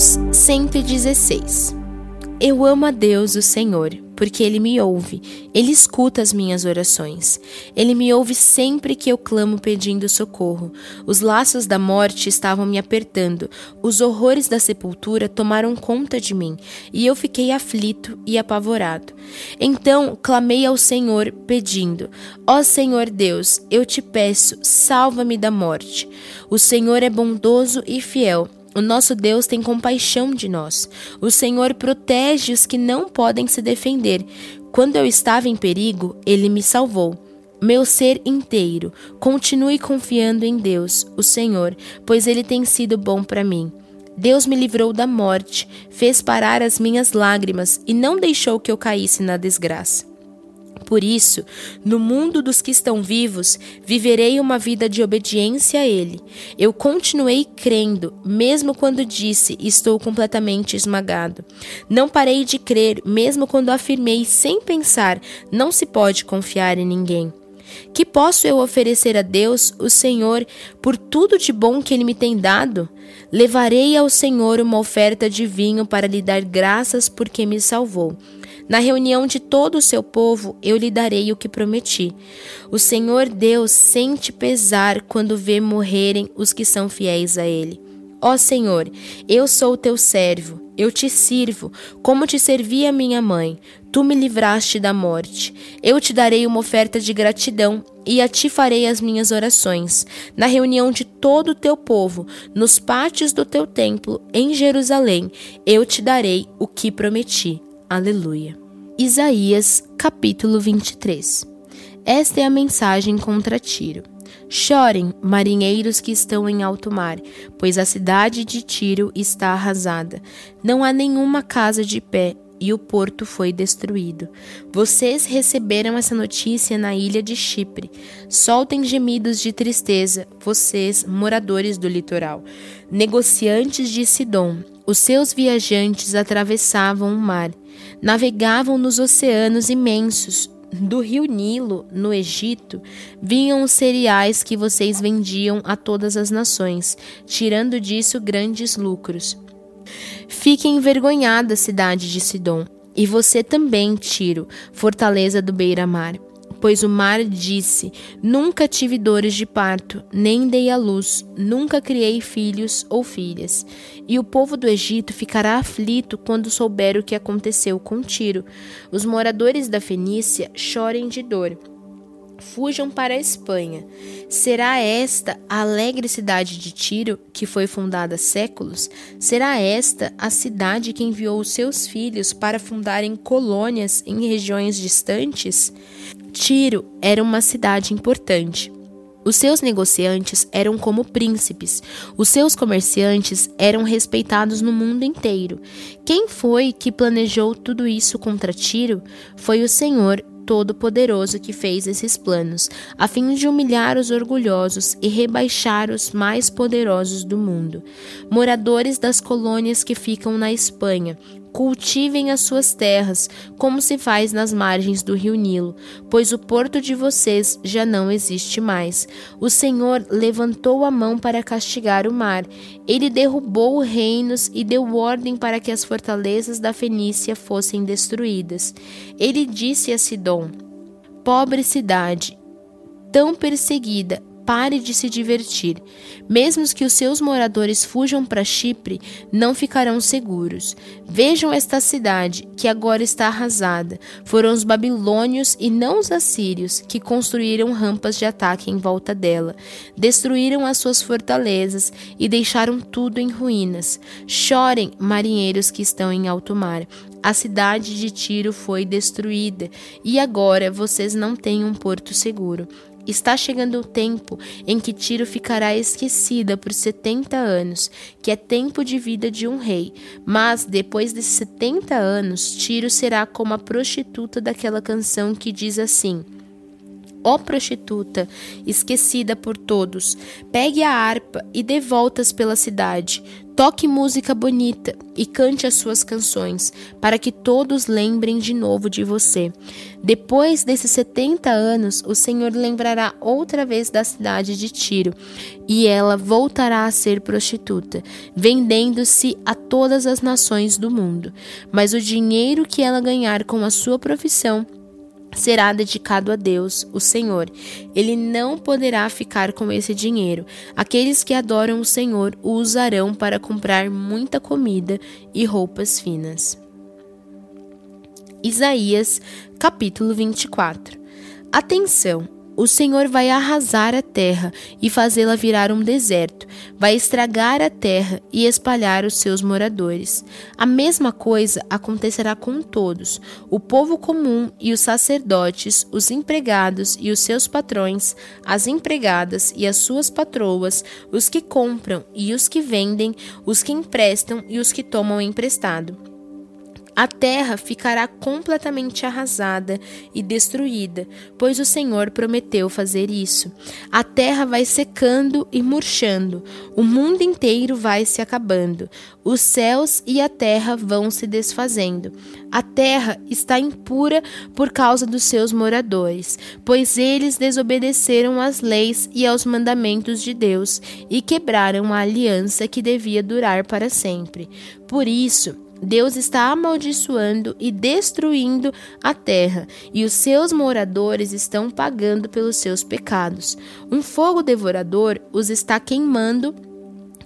Salmos 116 Eu amo a Deus, o Senhor, porque Ele me ouve, Ele escuta as minhas orações. Ele me ouve sempre que eu clamo pedindo socorro. Os laços da morte estavam me apertando, os horrores da sepultura tomaram conta de mim, e eu fiquei aflito e apavorado. Então clamei ao Senhor, pedindo: Ó Senhor Deus, eu te peço, salva-me da morte. O Senhor é bondoso e fiel o nosso Deus tem compaixão de nós. O Senhor protege os que não podem se defender. Quando eu estava em perigo, ele me salvou. Meu ser inteiro, continue confiando em Deus, o Senhor, pois ele tem sido bom para mim. Deus me livrou da morte, fez parar as minhas lágrimas e não deixou que eu caísse na desgraça. Por isso, no mundo dos que estão vivos, viverei uma vida de obediência a Ele. Eu continuei crendo, mesmo quando disse estou completamente esmagado. Não parei de crer, mesmo quando afirmei sem pensar não se pode confiar em ninguém. Que posso eu oferecer a Deus, o Senhor, por tudo de bom que Ele me tem dado? Levarei ao Senhor uma oferta de vinho para lhe dar graças porque me salvou. Na reunião de todo o seu povo, eu lhe darei o que prometi. O Senhor Deus sente pesar quando vê morrerem os que são fiéis a Ele. Ó Senhor, eu sou teu servo, eu te sirvo, como te servia minha mãe. Tu me livraste da morte. Eu te darei uma oferta de gratidão e a ti farei as minhas orações. Na reunião de todo o teu povo, nos pátios do teu templo, em Jerusalém, eu te darei o que prometi. Aleluia. Isaías, capítulo 23. Esta é a mensagem contra Tiro. Chorem, marinheiros que estão em alto mar, pois a cidade de Tiro está arrasada. Não há nenhuma casa de pé e o porto foi destruído. Vocês receberam essa notícia na ilha de Chipre. Soltem gemidos de tristeza, vocês, moradores do litoral. Negociantes de Sidom, os seus viajantes atravessavam o mar navegavam nos oceanos imensos. Do rio Nilo, no Egito, vinham os cereais que vocês vendiam a todas as nações, tirando disso grandes lucros. Fique envergonhada, cidade de Sidom, e você também, Tiro, fortaleza do beira-mar Pois o mar disse: Nunca tive dores de parto, nem dei à luz, nunca criei filhos ou filhas. E o povo do Egito ficará aflito quando souber o que aconteceu com Tiro. Os moradores da Fenícia chorem de dor. Fujam para a Espanha. Será esta a alegre cidade de Tiro, que foi fundada há séculos? Será esta a cidade que enviou seus filhos para fundarem colônias em regiões distantes? Tiro era uma cidade importante. Os seus negociantes eram como príncipes, os seus comerciantes eram respeitados no mundo inteiro. Quem foi que planejou tudo isso contra Tiro? Foi o Senhor Todo-Poderoso que fez esses planos, a fim de humilhar os orgulhosos e rebaixar os mais poderosos do mundo. Moradores das colônias que ficam na Espanha, Cultivem as suas terras, como se faz nas margens do rio Nilo, pois o porto de vocês já não existe mais. O Senhor levantou a mão para castigar o mar. Ele derrubou reinos e deu ordem para que as fortalezas da Fenícia fossem destruídas. Ele disse a Sidom: Pobre cidade, tão perseguida, pare de se divertir. Mesmo que os seus moradores fujam para Chipre, não ficarão seguros. Vejam esta cidade, que agora está arrasada. Foram os babilônios e não os assírios que construíram rampas de ataque em volta dela. Destruíram as suas fortalezas e deixaram tudo em ruínas. Chorem, marinheiros que estão em alto mar. A cidade de Tiro foi destruída e agora vocês não têm um porto seguro. Está chegando o tempo em que Tiro ficará esquecida por 70 anos, que é tempo de vida de um rei. Mas depois desses 70 anos, Tiro será como a prostituta daquela canção que diz assim: Ó prostituta, esquecida por todos, pegue a harpa e dê voltas pela cidade. Toque música bonita e cante as suas canções, para que todos lembrem de novo de você. Depois desses 70 anos, o Senhor lembrará outra vez da cidade de Tiro, e ela voltará a ser prostituta, vendendo-se a todas as nações do mundo. Mas o dinheiro que ela ganhar com a sua profissão será dedicado a Deus, o Senhor. Ele não poderá ficar com esse dinheiro. Aqueles que adoram o Senhor o usarão para comprar muita comida e roupas finas. Isaías, capítulo 24. Atenção! O Senhor vai arrasar a terra e fazê-la virar um deserto, vai estragar a terra e espalhar os seus moradores. A mesma coisa acontecerá com todos: o povo comum e os sacerdotes, os empregados e os seus patrões, as empregadas e as suas patroas, os que compram e os que vendem, os que emprestam e os que tomam emprestado a terra ficará completamente arrasada e destruída, pois o Senhor prometeu fazer isso. A terra vai secando e murchando, o mundo inteiro vai se acabando, os céus e a terra vão se desfazendo. A terra está impura por causa dos seus moradores, pois eles desobedeceram às leis e aos mandamentos de Deus e quebraram a aliança que devia durar para sempre. Por isso, Deus está amaldiçoando e destruindo a terra, e os seus moradores estão pagando pelos seus pecados. Um fogo devorador os está queimando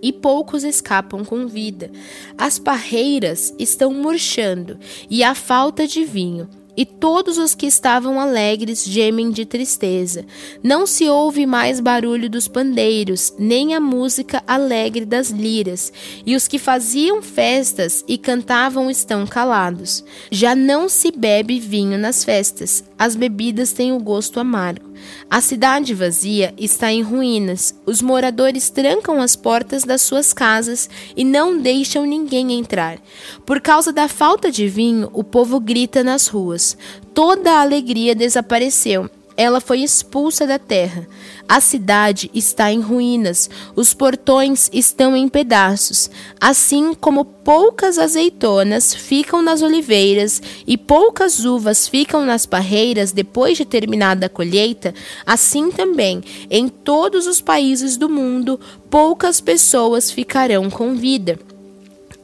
e poucos escapam com vida. As parreiras estão murchando e há falta de vinho e todos os que estavam alegres gemem de tristeza. Não se ouve mais barulho dos pandeiros, nem a música alegre das liras, e os que faziam festas e cantavam estão calados. Já não se bebe vinho nas festas, as bebidas têm o gosto amargo. A cidade vazia está em ruínas. Os moradores trancam as portas das suas casas e não deixam ninguém entrar. Por causa da falta de vinho, o povo grita nas ruas. Toda a alegria desapareceu ela foi expulsa da terra. A cidade está em ruínas, os portões estão em pedaços, assim como poucas azeitonas ficam nas oliveiras e poucas uvas ficam nas parreiras depois de terminada a colheita, assim também em todos os países do mundo poucas pessoas ficarão com vida.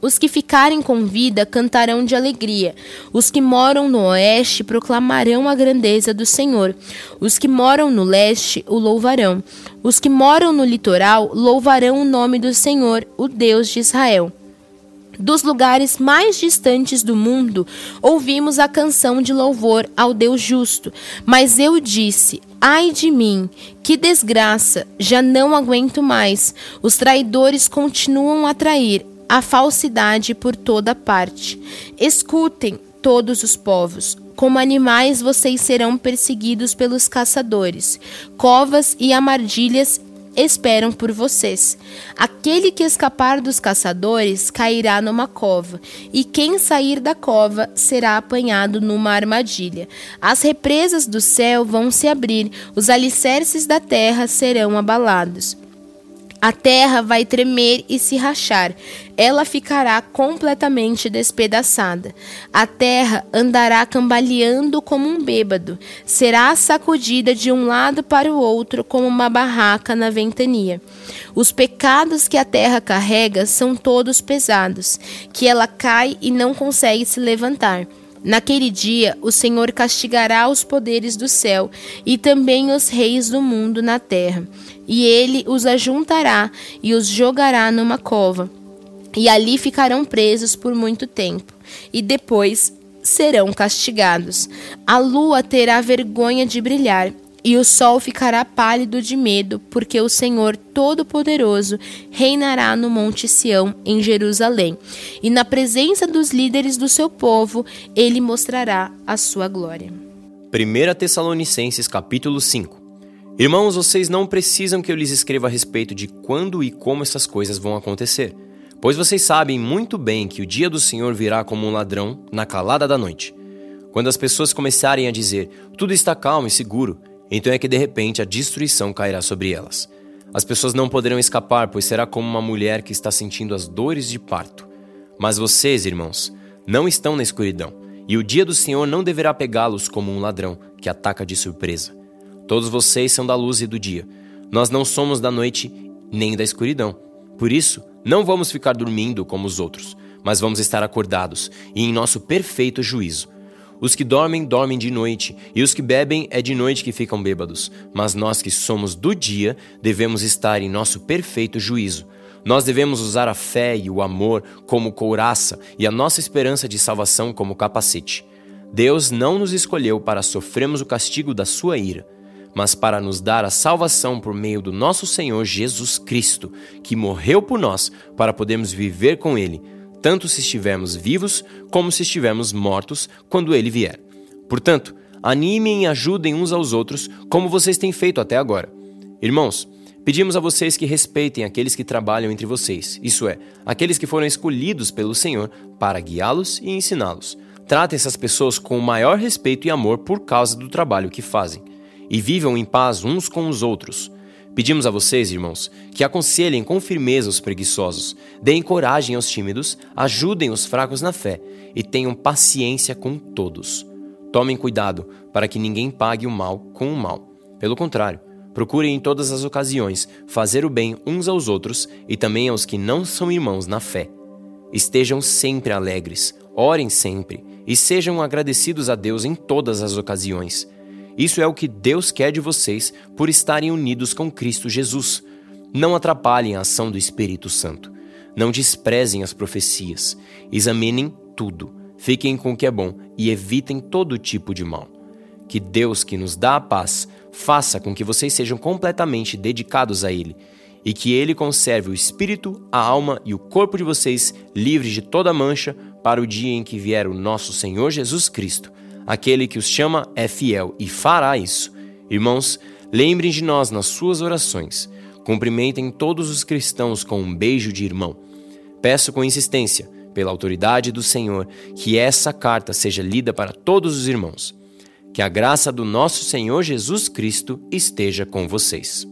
Os que ficarem com vida cantarão de alegria. Os que moram no oeste proclamarão a grandeza do Senhor. Os que moram no leste o louvarão. Os que moram no litoral louvarão o nome do Senhor, o Deus de Israel. Dos lugares mais distantes do mundo, ouvimos a canção de louvor ao Deus justo. Mas eu disse: Ai de mim, que desgraça, já não aguento mais. Os traidores continuam a trair, a falsidade por toda parte. Escutem, todos os povos. Como animais vocês serão perseguidos pelos caçadores. Covas e armadilhas esperam por vocês. Aquele que escapar dos caçadores cairá numa cova, e quem sair da cova será apanhado numa armadilha. As represas do céu vão se abrir, os alicerces da terra serão abalados. A terra vai tremer e se rachar, ela ficará completamente despedaçada. A terra andará cambaleando como um bêbado, será sacudida de um lado para o outro como uma barraca na ventania. Os pecados que a terra carrega são todos pesados, que ela cai e não consegue se levantar. Naquele dia, o Senhor castigará os poderes do céu e também os reis do mundo na terra, e ele os ajuntará e os jogará numa cova, e ali ficarão presos por muito tempo, e depois serão castigados. A lua terá vergonha de brilhar e o sol ficará pálido de medo, porque o Senhor Todo-Poderoso reinará no Monte Sião, em Jerusalém, e na presença dos líderes do seu povo, ele mostrará a sua glória. 1 Tessalonicenses capítulo 5 Irmãos, vocês não precisam que eu lhes escreva a respeito de quando e como essas coisas vão acontecer, pois vocês sabem muito bem que o dia do Senhor virá como um ladrão na calada da noite. Quando as pessoas começarem a dizer, tudo está calmo e seguro, então é que de repente a destruição cairá sobre elas. As pessoas não poderão escapar, pois será como uma mulher que está sentindo as dores de parto. Mas vocês, irmãos, não estão na escuridão, e o dia do Senhor não deverá pegá-los como um ladrão que ataca de surpresa. Todos vocês são da luz e do dia. Nós não somos da noite nem da escuridão. Por isso, não vamos ficar dormindo como os outros, mas vamos estar acordados e em nosso perfeito juízo. Os que dormem, dormem de noite, e os que bebem, é de noite que ficam bêbados. Mas nós que somos do dia, devemos estar em nosso perfeito juízo. Nós devemos usar a fé e o amor como couraça e a nossa esperança de salvação como capacete. Deus não nos escolheu para sofrermos o castigo da sua ira, mas para nos dar a salvação por meio do nosso Senhor Jesus Cristo, que morreu por nós para podermos viver com Ele tanto se estivermos vivos como se estivermos mortos quando ele vier. Portanto, animem e ajudem uns aos outros, como vocês têm feito até agora. Irmãos, pedimos a vocês que respeitem aqueles que trabalham entre vocês, isso é, aqueles que foram escolhidos pelo Senhor para guiá-los e ensiná-los. Tratem essas pessoas com o maior respeito e amor por causa do trabalho que fazem. E vivam em paz uns com os outros. Pedimos a vocês, irmãos, que aconselhem com firmeza os preguiçosos, deem coragem aos tímidos, ajudem os fracos na fé e tenham paciência com todos. Tomem cuidado para que ninguém pague o mal com o mal. Pelo contrário, procurem em todas as ocasiões fazer o bem uns aos outros e também aos que não são irmãos na fé. Estejam sempre alegres, orem sempre e sejam agradecidos a Deus em todas as ocasiões isso é o que Deus quer de vocês por estarem unidos com Cristo Jesus. Não atrapalhem a ação do Espírito Santo. Não desprezem as profecias. Examinem tudo. Fiquem com o que é bom e evitem todo tipo de mal. Que Deus, que nos dá a paz, faça com que vocês sejam completamente dedicados a Ele e que Ele conserve o espírito, a alma e o corpo de vocês livres de toda mancha para o dia em que vier o nosso Senhor Jesus Cristo Aquele que os chama é fiel e fará isso. Irmãos, lembrem de nós nas suas orações. Cumprimentem todos os cristãos com um beijo de irmão. Peço com insistência, pela autoridade do Senhor, que essa carta seja lida para todos os irmãos. Que a graça do nosso Senhor Jesus Cristo esteja com vocês.